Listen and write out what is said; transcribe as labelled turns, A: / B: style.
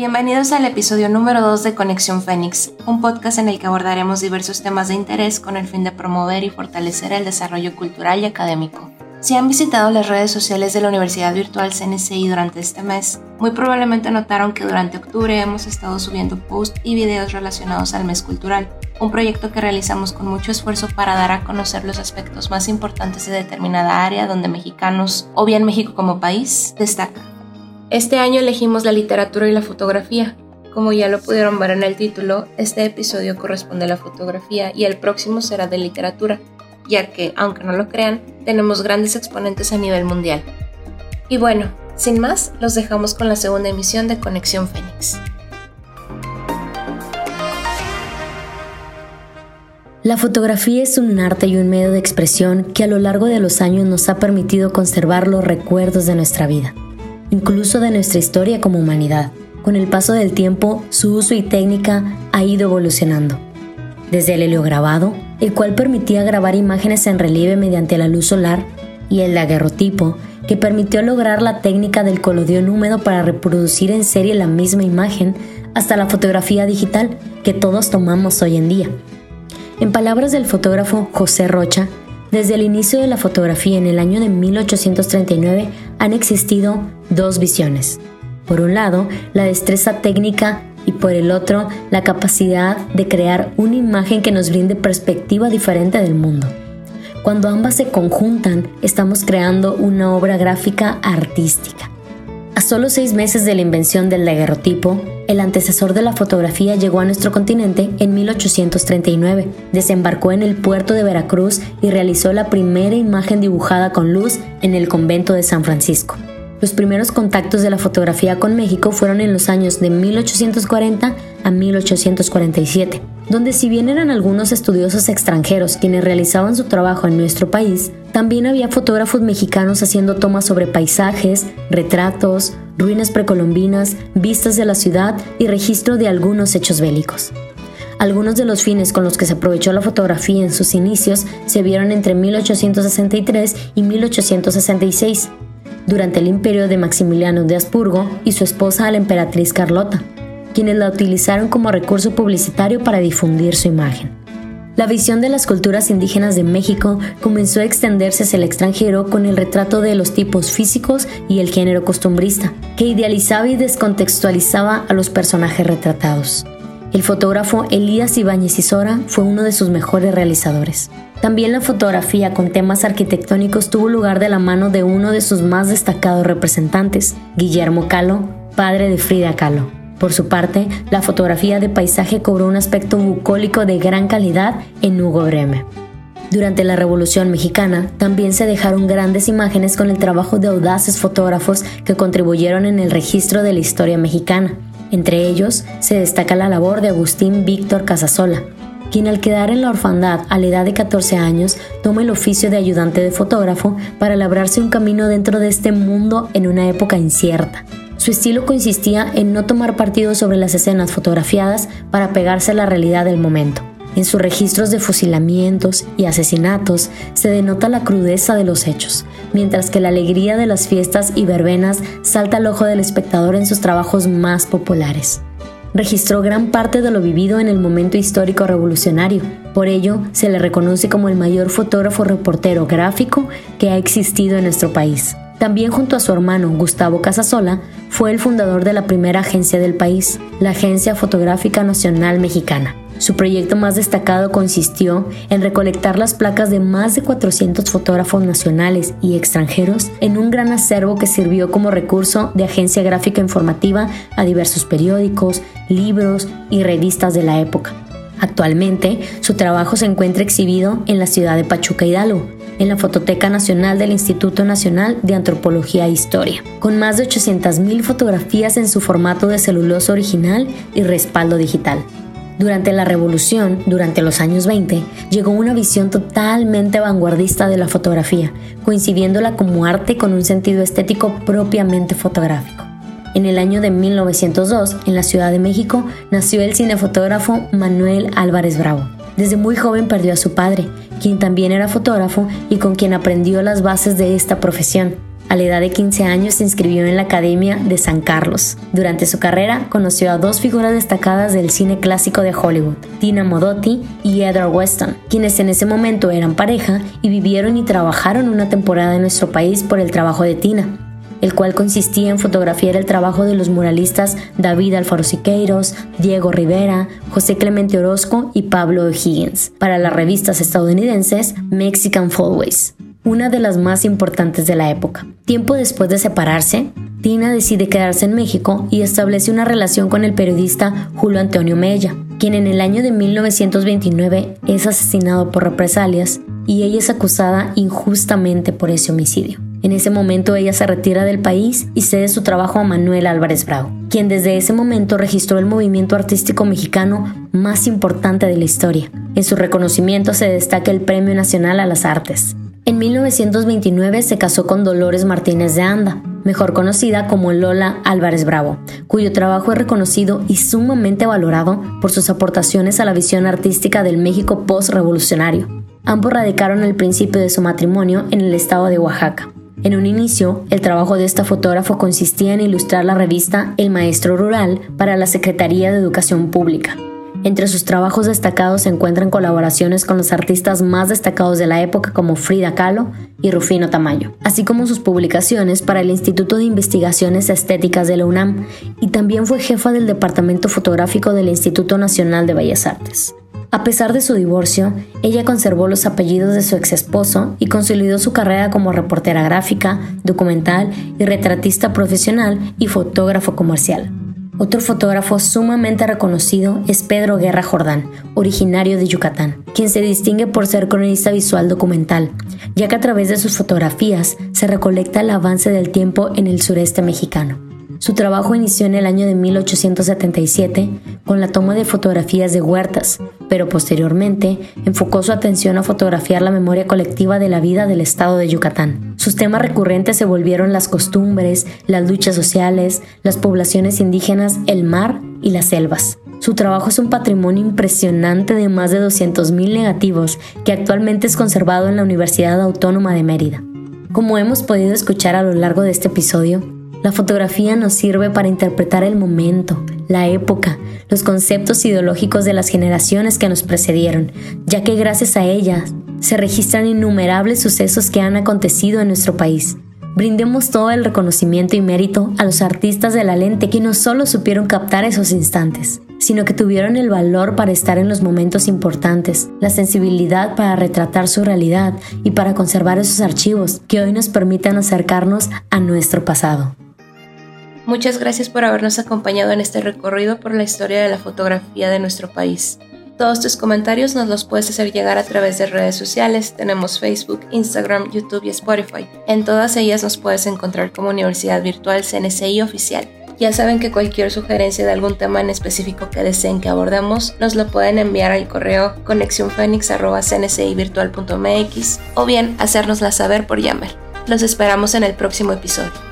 A: Bienvenidos al episodio número 2 de Conexión Fénix, un podcast en el que abordaremos diversos temas de interés con el fin de promover y fortalecer el desarrollo cultural y académico. Si han visitado las redes sociales de la Universidad Virtual CNCI durante este mes, muy probablemente notaron que durante octubre hemos estado subiendo posts y videos relacionados al mes cultural, un proyecto que realizamos con mucho esfuerzo para dar a conocer los aspectos más importantes de determinada área donde mexicanos, o bien México como país, destaca. Este año elegimos la literatura y la fotografía. Como ya lo pudieron ver en el título, este episodio corresponde a la fotografía y el próximo será de literatura, ya que, aunque no lo crean, tenemos grandes exponentes a nivel mundial. Y bueno, sin más, los dejamos con la segunda emisión de Conexión Fénix.
B: La fotografía es un arte y un medio de expresión que a lo largo de los años nos ha permitido conservar los recuerdos de nuestra vida, incluso de nuestra historia como humanidad. Con el paso del tiempo, su uso y técnica ha ido evolucionando. Desde el heliograbado, el cual permitía grabar imágenes en relieve mediante la luz solar, y el daguerrotipo, que permitió lograr la técnica del colodión húmedo para reproducir en serie la misma imagen, hasta la fotografía digital que todos tomamos hoy en día en palabras del fotógrafo José Rocha, desde el inicio de la fotografía en el año de 1839 han existido dos visiones. Por un lado, la destreza técnica y por el otro, la capacidad de crear una imagen que nos brinde perspectiva diferente del mundo. Cuando ambas se conjuntan, estamos creando una obra gráfica artística. A solo seis meses de la invención del daguerrotipo, el antecesor de la fotografía llegó a nuestro continente en 1839, desembarcó en el puerto de Veracruz y realizó la primera imagen dibujada con luz en el convento de San Francisco. Los primeros contactos de la fotografía con México fueron en los años de 1840 a 1847, donde si bien eran algunos estudiosos extranjeros quienes realizaban su trabajo en nuestro país, también había fotógrafos mexicanos haciendo tomas sobre paisajes, retratos, ruinas precolombinas, vistas de la ciudad y registro de algunos hechos bélicos. Algunos de los fines con los que se aprovechó la fotografía en sus inicios se vieron entre 1863 y 1866, durante el imperio de Maximiliano de Habsburgo y su esposa la emperatriz Carlota, quienes la utilizaron como recurso publicitario para difundir su imagen. La visión de las culturas indígenas de México comenzó a extenderse hacia el extranjero con el retrato de los tipos físicos y el género costumbrista, que idealizaba y descontextualizaba a los personajes retratados. El fotógrafo Elías Ibáñez Isora fue uno de sus mejores realizadores. También la fotografía con temas arquitectónicos tuvo lugar de la mano de uno de sus más destacados representantes, Guillermo Calo, padre de Frida Kahlo. Por su parte, la fotografía de paisaje cobró un aspecto bucólico de gran calidad en Hugo Breme. Durante la Revolución Mexicana también se dejaron grandes imágenes con el trabajo de audaces fotógrafos que contribuyeron en el registro de la historia mexicana. Entre ellos se destaca la labor de Agustín Víctor Casasola, quien al quedar en la orfandad a la edad de 14 años toma el oficio de ayudante de fotógrafo para labrarse un camino dentro de este mundo en una época incierta. Su estilo consistía en no tomar partido sobre las escenas fotografiadas para pegarse a la realidad del momento. En sus registros de fusilamientos y asesinatos se denota la crudeza de los hechos, mientras que la alegría de las fiestas y verbenas salta al ojo del espectador en sus trabajos más populares. Registró gran parte de lo vivido en el momento histórico revolucionario, por ello se le reconoce como el mayor fotógrafo reportero gráfico que ha existido en nuestro país. También junto a su hermano Gustavo Casasola, fue el fundador de la primera agencia del país, la Agencia Fotográfica Nacional Mexicana. Su proyecto más destacado consistió en recolectar las placas de más de 400 fotógrafos nacionales y extranjeros en un gran acervo que sirvió como recurso de agencia gráfica informativa a diversos periódicos, libros y revistas de la época. Actualmente, su trabajo se encuentra exhibido en la ciudad de Pachuca Hidalgo, en la Fototeca Nacional del Instituto Nacional de Antropología e Historia, con más de 800.000 fotografías en su formato de celulosa original y respaldo digital. Durante la revolución, durante los años 20, llegó una visión totalmente vanguardista de la fotografía, coincidiéndola como arte con un sentido estético propiamente fotográfico. En el año de 1902, en la Ciudad de México, nació el cinefotógrafo Manuel Álvarez Bravo. Desde muy joven perdió a su padre, quien también era fotógrafo y con quien aprendió las bases de esta profesión. A la edad de 15 años se inscribió en la Academia de San Carlos. Durante su carrera conoció a dos figuras destacadas del cine clásico de Hollywood, Tina Modotti y Edward Weston, quienes en ese momento eran pareja y vivieron y trabajaron una temporada en nuestro país por el trabajo de Tina el cual consistía en fotografiar el trabajo de los muralistas David Alfaro Siqueiros, Diego Rivera, José Clemente Orozco y Pablo Higgins, para las revistas estadounidenses Mexican Folkways una de las más importantes de la época. Tiempo después de separarse, Tina decide quedarse en México y establece una relación con el periodista Julio Antonio Mella, quien en el año de 1929 es asesinado por represalias y ella es acusada injustamente por ese homicidio. En ese momento ella se retira del país y cede su trabajo a Manuel Álvarez Bravo, quien desde ese momento registró el movimiento artístico mexicano más importante de la historia. En su reconocimiento se destaca el Premio Nacional a las Artes. En 1929 se casó con Dolores Martínez de Anda, mejor conocida como Lola Álvarez Bravo, cuyo trabajo es reconocido y sumamente valorado por sus aportaciones a la visión artística del México post-revolucionario. Ambos radicaron al principio de su matrimonio en el estado de Oaxaca. En un inicio, el trabajo de esta fotógrafo consistía en ilustrar la revista El Maestro Rural para la Secretaría de Educación Pública, entre sus trabajos destacados se encuentran colaboraciones con los artistas más destacados de la época como Frida Kahlo y Rufino Tamayo, así como sus publicaciones para el Instituto de Investigaciones Estéticas de la UNAM y también fue jefa del Departamento Fotográfico del Instituto Nacional de Bellas Artes. A pesar de su divorcio, ella conservó los apellidos de su ex esposo y consolidó su carrera como reportera gráfica, documental y retratista profesional y fotógrafo comercial. Otro fotógrafo sumamente reconocido es Pedro Guerra Jordán, originario de Yucatán, quien se distingue por ser cronista visual documental, ya que a través de sus fotografías se recolecta el avance del tiempo en el sureste mexicano. Su trabajo inició en el año de 1877 con la toma de fotografías de huertas, pero posteriormente enfocó su atención a fotografiar la memoria colectiva de la vida del estado de Yucatán. Sus temas recurrentes se volvieron las costumbres, las luchas sociales, las poblaciones indígenas, el mar y las selvas. Su trabajo es un patrimonio impresionante de más de 200.000 negativos que actualmente es conservado en la Universidad Autónoma de Mérida. Como hemos podido escuchar a lo largo de este episodio, la fotografía nos sirve para interpretar el momento, la época, los conceptos ideológicos de las generaciones que nos precedieron, ya que gracias a ellas se registran innumerables sucesos que han acontecido en nuestro país. Brindemos todo el reconocimiento y mérito a los artistas de la lente que no solo supieron captar esos instantes, sino que tuvieron el valor para estar en los momentos importantes, la sensibilidad para retratar su realidad y para conservar esos archivos que hoy nos permitan acercarnos a nuestro pasado.
A: Muchas gracias por habernos acompañado en este recorrido por la historia de la fotografía de nuestro país. Todos tus comentarios nos los puedes hacer llegar a través de redes sociales. Tenemos Facebook, Instagram, YouTube y Spotify. En todas ellas nos puedes encontrar como Universidad Virtual CNCI Oficial. Ya saben que cualquier sugerencia de algún tema en específico que deseen que abordemos, nos lo pueden enviar al correo conexionfenix.cncivirtual.mx o bien hacérnosla saber por Yammer. Los esperamos en el próximo episodio.